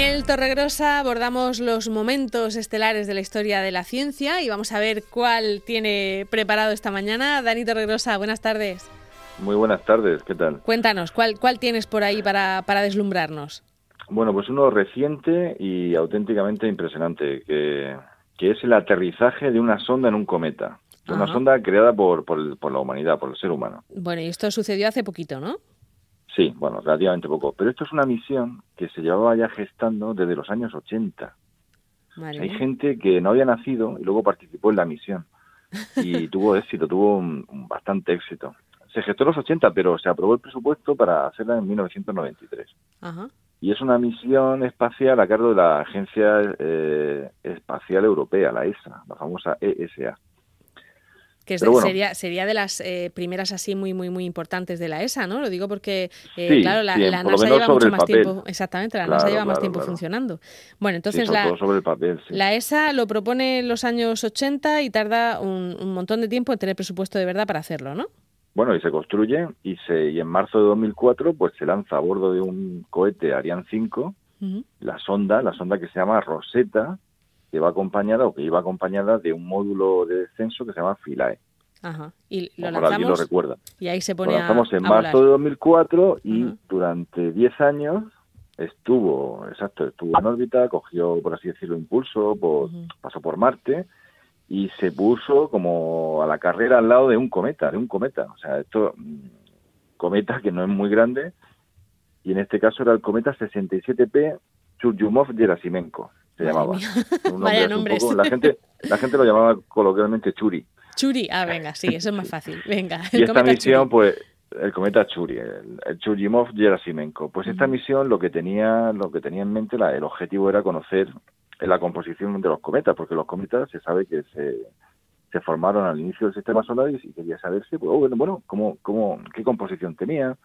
Daniel Torregrosa abordamos los momentos estelares de la historia de la ciencia y vamos a ver cuál tiene preparado esta mañana. Dani Torregrosa, buenas tardes. Muy buenas tardes, ¿qué tal? Cuéntanos, ¿cuál, cuál tienes por ahí para, para deslumbrarnos? Bueno, pues uno reciente y auténticamente impresionante, que, que es el aterrizaje de una sonda en un cometa. Una sonda creada por, por, por, la humanidad, por el ser humano. Bueno, y esto sucedió hace poquito, ¿no? Sí, bueno, relativamente poco. Pero esto es una misión que se llevaba ya gestando desde los años 80. Hay gente que no había nacido y luego participó en la misión. Y tuvo éxito, tuvo un, bastante éxito. Se gestó en los 80, pero se aprobó el presupuesto para hacerla en 1993. Y es una misión espacial a cargo de la Agencia eh, Espacial Europea, la ESA, la famosa ESA que sería, sería de las eh, primeras así muy, muy, muy importantes de la ESA, ¿no? Lo digo porque, eh, claro, la, NASA lleva mucho más tiempo, exactamente, la NASA lleva más tiempo funcionando. Bueno, entonces la, la ESA lo propone en los años 80 y tarda un, montón de tiempo en tener presupuesto de verdad para hacerlo, ¿no? Bueno, y se construye y, se, y en marzo de 2004 pues se lanza a bordo de un cohete Ariane 5 la sonda, la sonda que se llama Rosetta, que va acompañada o que iba acompañada de un módulo de descenso que se llama Philae. Ajá. Y lo lanzamos, lo recuerda. Y ahí se pone lo lanzamos en marzo de 2004 y durante 10 años estuvo, exacto, estuvo en órbita, cogió, por así decirlo, impulso, pasó por Marte y se puso como a la carrera al lado de un cometa, de un cometa. O sea, esto, mm, cometa que no es muy grande, y en este caso era el cometa 67P Churyumov-Gerasimenko se llamaba. Vaya nombre. la, gente, la gente lo llamaba coloquialmente Churi. Churi, ah, venga, sí, eso es más fácil. Venga. y esta misión, pues, el cometa Churi, el, el Churyumov-Gerasimenko. Pues esta misión lo que tenía, lo que tenía en mente, la, el objetivo era conocer la composición de los cometas, porque los cometas se sabe que se, se formaron al inicio del sistema solar y quería saberse, pues, oh, bueno, cómo, cómo, qué composición tenía,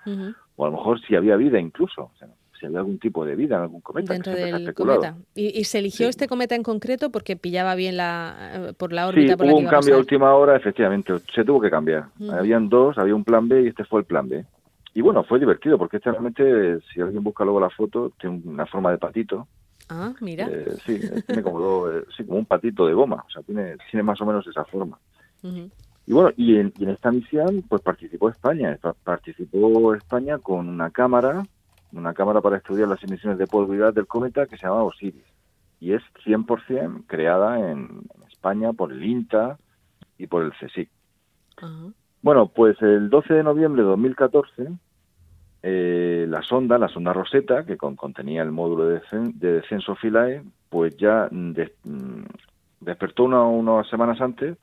o a lo mejor si había vida incluso. O sea, si había algún tipo de vida en algún cometa. Dentro del cometa. ¿Y, se eligió este cometa en concreto porque pillaba bien la, eh, por la órbita sí, por hubo un cambio a, última hora, efectivamente, se tuvo que cambiar. Habían dos, había un plan B y este fue el plan B. Y bueno, fue divertido porque este realmente, si alguien busca luego la foto, tiene una forma de patito. Ah, mira. Eh, sí, tiene como, eh, sí, como un patito de goma, o sea, tiene, tiene más o menos esa forma. Y bueno, y en, y en, esta misión pues participó España, participó España con una cámara una cámara para estudiar las emisiones de polvo del cometa que se llama Osiris. Y es 100% creada en, España por el INTA y por el CSIC. Bueno, pues el 12 de noviembre de 2014, eh, la sonda, la sonda Rosetta, que contenía el módulo de, descenso Philae, pues ya mm, despertó unas semanas antes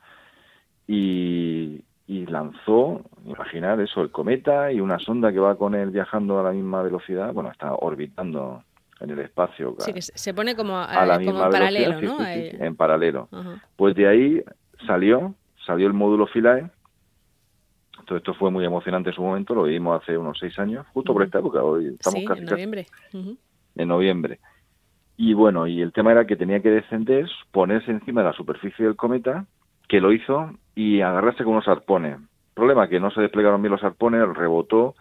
y, y lanzó, imaginar eso, el cometa y una sonda que va con él viajando a la misma velocidad, bueno, está orbitando en el espacio. Sí, que se pone como, a, la misma paralelo, ¿no? en paralelo. Pues de ahí salió, salió el módulo Philae. Todo esto fue muy emocionante en su momento, lo vimos hace unos seis años, justo por esta época, hoy estamos casi en noviembre. En noviembre. Y bueno, y el tema era que tenía que descender, ponerse encima de la superficie del cometa, que lo hizo y agarrarse con unos arpones. Problema que no se desplegaron bien los arpones, rebotó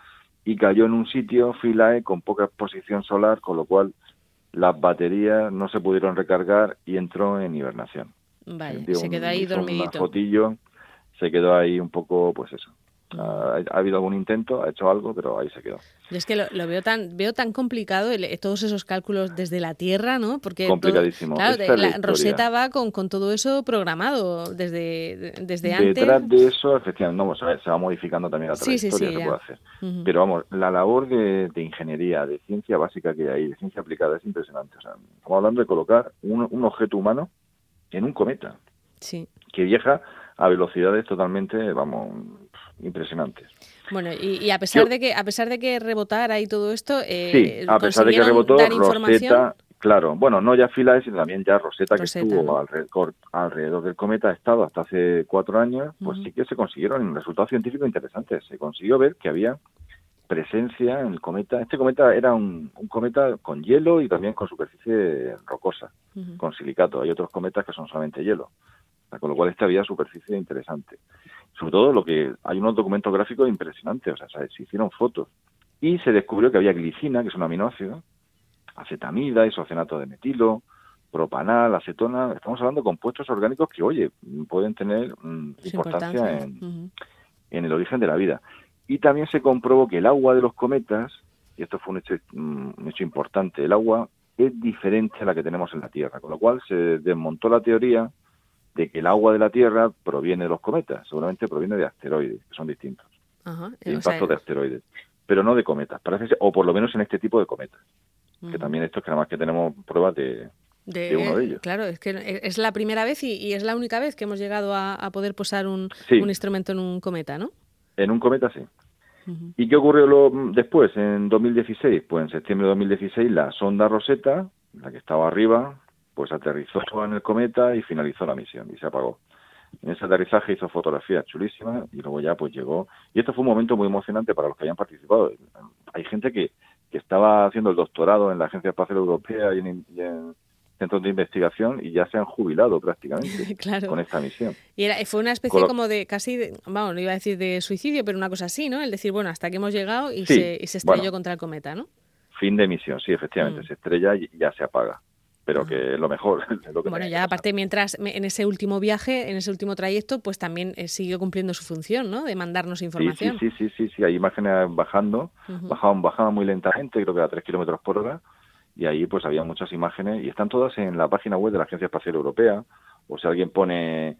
y cayó en un sitio, Philae, con poca exposición solar, con lo cual las baterías no se pudieron recargar y entró en hibernación. Vale, se quedó ahí dormidito. se quedó ahí un poco, pues eso, ha, habido algún intento, ha hecho algo, pero ahí se quedó. es que lo, veo tan veo tan complicado todos esos cálculos desde la Tierra, ¿no? Porque complicadísimo. claro, la, Rosetta va con, con, todo eso programado desde desde antes. Detrás de eso, efectivamente, no, se va modificando también la trayectoria se puede hacer. Pero vamos, la labor de, ingeniería, de ciencia básica que hay, de ciencia aplicada es impresionante. O sea, estamos hablando de colocar un, un objeto humano en un cometa. Sí. Que viaja a velocidades totalmente, vamos, impresionantes. Bueno, y, a pesar de que a pesar de que rebotara y todo esto, eh, sí, a pesar de que rebotó, Rosetta, claro, bueno, no ya Philae, sino también ya Rosetta, que estuvo alrededor, alrededor, del cometa, ha estado hasta hace cuatro años, pues sí que se consiguieron resultados científicos interesantes. Se consiguió ver que había presencia en el cometa. Este cometa era un, cometa con hielo y también con superficie rocosa, con silicato. Hay otros cometas que son solamente hielo. Con lo cual este había superficie interesante sobre todo lo que hay unos documentos gráficos impresionantes, o sea, se hicieron fotos y se descubrió que había glicina, que es un aminoácido, acetamida, isocienato de metilo, propanal, acetona. Estamos hablando de compuestos orgánicos que, oye, pueden tener mm, importancia, En, en el origen de la vida. Y también se comprobó que el agua de los cometas, y esto fue un hecho, mm, un hecho importante, el agua es diferente a la que tenemos en la Tierra, con lo cual se desmontó la teoría de que el agua de la Tierra proviene de los cometas, seguramente proviene de asteroides, que son distintos, Ajá, de impactos de asteroides, pero no de cometas, parece o por lo menos en este tipo de cometas, que también esto es que nada más que tenemos pruebas de, uno de ellos. Claro, es que es la primera vez y, es la única vez que hemos llegado a, poder posar un, un, instrumento en un cometa, ¿no? En un cometa sí. ¿Y qué ocurrió lo, después, en 2016? Pues en septiembre de 2016 la sonda Rosetta, la que estaba arriba, pues aterrizó en el cometa y finalizó la misión y se apagó. En ese aterrizaje hizo fotografías chulísimas y luego ya pues llegó. Y esto fue un momento muy emocionante para los que hayan participado. Hay gente que, que estaba haciendo el doctorado en la Agencia Espacial Europea y en, centros de investigación y ya se han jubilado prácticamente con esta misión. Y era, fue una especie como de casi, vamos, no iba a decir de suicidio, pero una cosa así, ¿no? El decir, bueno, hasta que hemos llegado y, se, y se estrelló contra el cometa, ¿no? Fin de misión, sí, efectivamente, mm. se estrella y ya se apaga pero que lo mejor. bueno, ya aparte, mientras en ese último viaje, en ese último trayecto, pues también eh, siguió cumpliendo su función, ¿no? De mandarnos información. Sí, sí, sí, sí, sí, hay imágenes bajando, bajaban, bajaban muy lentamente, creo que a 3 kilómetros por hora, y ahí pues había muchas imágenes, y están todas en la página web de la Agencia Espacial Europea, o si alguien pone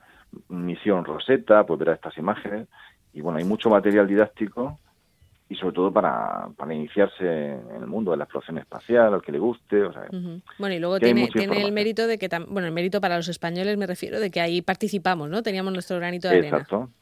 misión Rosetta, pues verá estas imágenes, y bueno, hay mucho material didáctico y sobre todo para, para iniciarse en el mundo de la exploración espacial, al que le guste. O sea, Bueno, y luego tiene, tiene el mérito de que, bueno, el mérito para los españoles me refiero de que ahí participamos, ¿no? Teníamos nuestro granito de arena. Exacto, sí. Mm.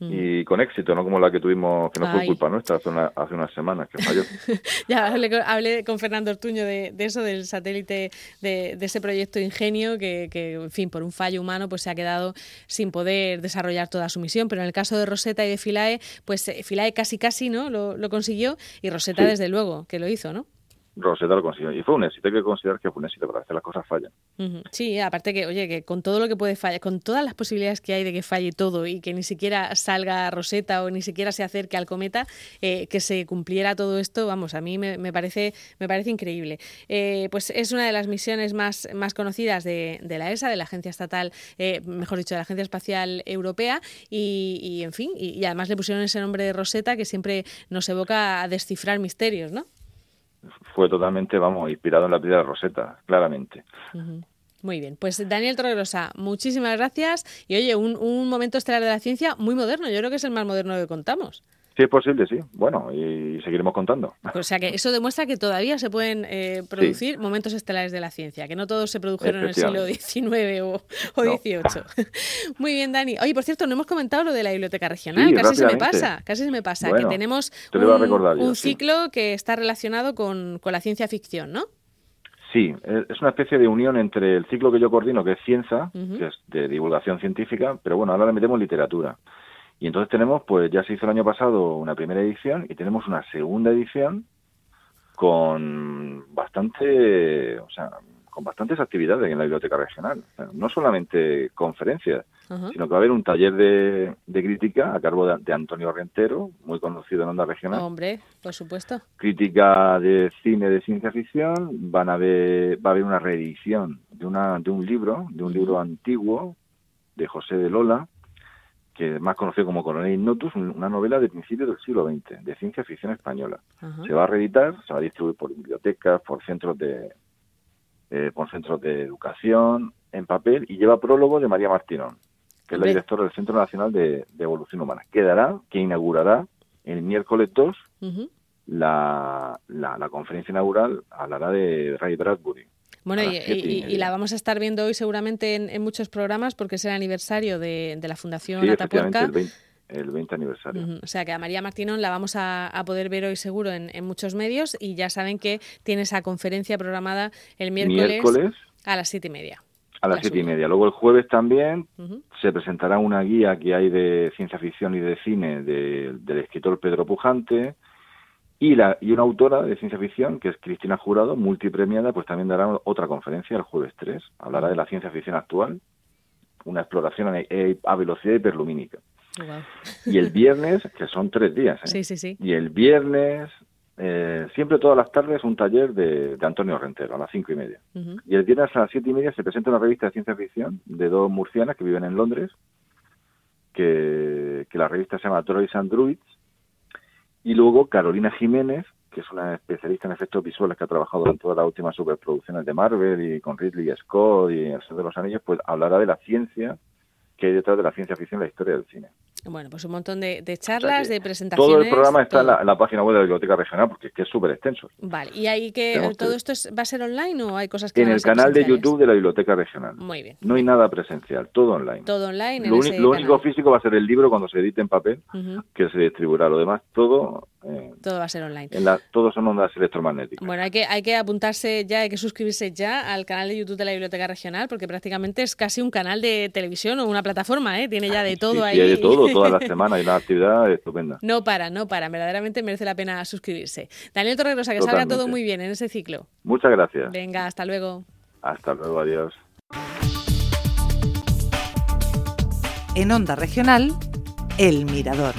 Y con éxito, no como la que tuvimos, que no fue culpa nuestra hace, hace unas semanas que falló. ya hablé, con Fernando Ortuño de, eso, del satélite, de, ese proyecto Ingenio, que, que, en fin, por un fallo humano, pues se ha quedado sin poder desarrollar toda su misión. Pero en el caso de Rosetta y de Philae, pues eh, Philae casi casi no lo, consiguió y Rosetta desde luego que lo hizo, ¿no? Rosetta lo consiguió. Y fue un éxito, hay que considerar que fue un éxito, para hacer las cosas fallan. Sí, aparte que, oye, que con todo lo que puede fallar, con todas las posibilidades que hay de que falle todo y que ni siquiera salga Rosetta o ni siquiera se acerque al cometa, eh, que se cumpliera todo esto, vamos, a mí me, parece, me parece increíble. Eh, pues es una de las misiones más, más conocidas de, la ESA, de la Agencia Estatal, eh, mejor dicho, de la Agencia Espacial Europea, y, en fin, y, y además le pusieron ese nombre de Rosetta que siempre nos evoca a descifrar misterios, ¿no? Fue totalmente, vamos, inspirado en la piedra Rosetta, claramente. Muy bien, pues Daniel Torregrosa, muchísimas gracias. Y oye, un, un momento estelar de la ciencia muy moderno, yo creo que es el más moderno que contamos. Sí, es posible, sí. Bueno, y seguiremos contando. O sea que eso demuestra que todavía se pueden eh, producir momentos estelares de la ciencia, que no todos se produjeron en el siglo XIX o, XVIII. Muy bien, Dani. Oye, por cierto, no hemos comentado lo de la biblioteca regional. casi se me pasa, casi se me pasa. que tenemos un, ciclo que está relacionado con, con la ciencia ficción, ¿no? Sí, es una especie de unión entre el ciclo que yo coordino, que es Ciencia, que es de divulgación científica, pero bueno, ahora le metemos literatura. Y entonces tenemos, pues ya se hizo el año pasado una primera edición y tenemos una segunda edición con bastante, o sea, con bastantes actividades en la biblioteca regional. no solamente conferencias, sino que va a haber un taller de, crítica a cargo de, Antonio Rentero, muy conocido en onda regional. Hombre, por supuesto. Crítica de cine de ciencia ficción, van a ver, va a haber una reedición de una de un libro, de un libro antiguo de José de Lola, que es más conocido como Coronel Ignotus, una novela de principios del siglo XX, de ciencia ficción española. Se va a reeditar, se va a distribuir por bibliotecas, por centros de eh, por centros de educación, en papel, y lleva prólogo de María Martinón, que es la directora del Centro Nacional de, Evolución Humana, que dará, que inaugurará el miércoles 2 la, la, conferencia inaugural, hablará de Ray Bradbury, bueno, y, la vamos a estar viendo hoy seguramente en, muchos programas porque es el aniversario de, la Fundación sí, Atapuerca. El 20, aniversario. O sea que a María Martinón la vamos a, poder ver hoy seguro en, muchos medios y ya saben que tiene esa conferencia programada el miércoles, a las siete y media. A las siete y media. Luego el jueves también se presentará una guía que hay de ciencia ficción y de cine del escritor Pedro Pujante. Y, la, y una autora de ciencia ficción, que es Cristina Jurado, multipremiada, pues también dará otra conferencia el jueves 3. Hablará de la ciencia ficción actual, una exploración a, velocidad hiperlumínica. Y el viernes, que son tres días, ¿eh? sí, sí, sí. y el viernes eh, siempre todas las tardes un taller de, Antonio Rentero a las cinco y media. Y el viernes a las siete y media se presenta una revista de ciencia ficción de dos murcianas que viven en Londres, que, que la revista se llama Droids and Druids. Y luego Carolina Jiménez, que es una especialista en efectos visuales que ha trabajado en todas las últimas superproducciones de Marvel y con Ridley Scott y El de los Anillos, pues hablará de la ciencia que hay detrás de la ciencia ficción y la historia del cine. Bueno, pues un montón de, charlas, de presentaciones. Todo el programa está En, la, página web de la Biblioteca Regional porque es que es súper extenso. Vale, ¿y ahí que todo esto va a ser online o hay cosas que En el canal de YouTube de la Biblioteca Regional. Muy bien. No hay nada presencial, todo online. Todo online. Lo, lo único físico va a ser el libro cuando se edite en papel, que se distribuirá. Lo demás, todo eh, todo va a ser online. En todos son ondas electromagnéticas. Bueno, hay que, hay que apuntarse ya, hay que suscribirse ya al canal de YouTube de la Biblioteca Regional, porque prácticamente es casi un canal de televisión o una plataforma, ¿eh? Tiene ya de todo ahí. Tiene de todo, toda la semana, hay una actividad estupenda. No para, no para, verdaderamente merece la pena suscribirse. Daniel Torregrosa, que salga todo muy bien en ese ciclo. Muchas gracias. Venga, hasta luego. Hasta luego, adiós. En Onda Regional, El Mirador.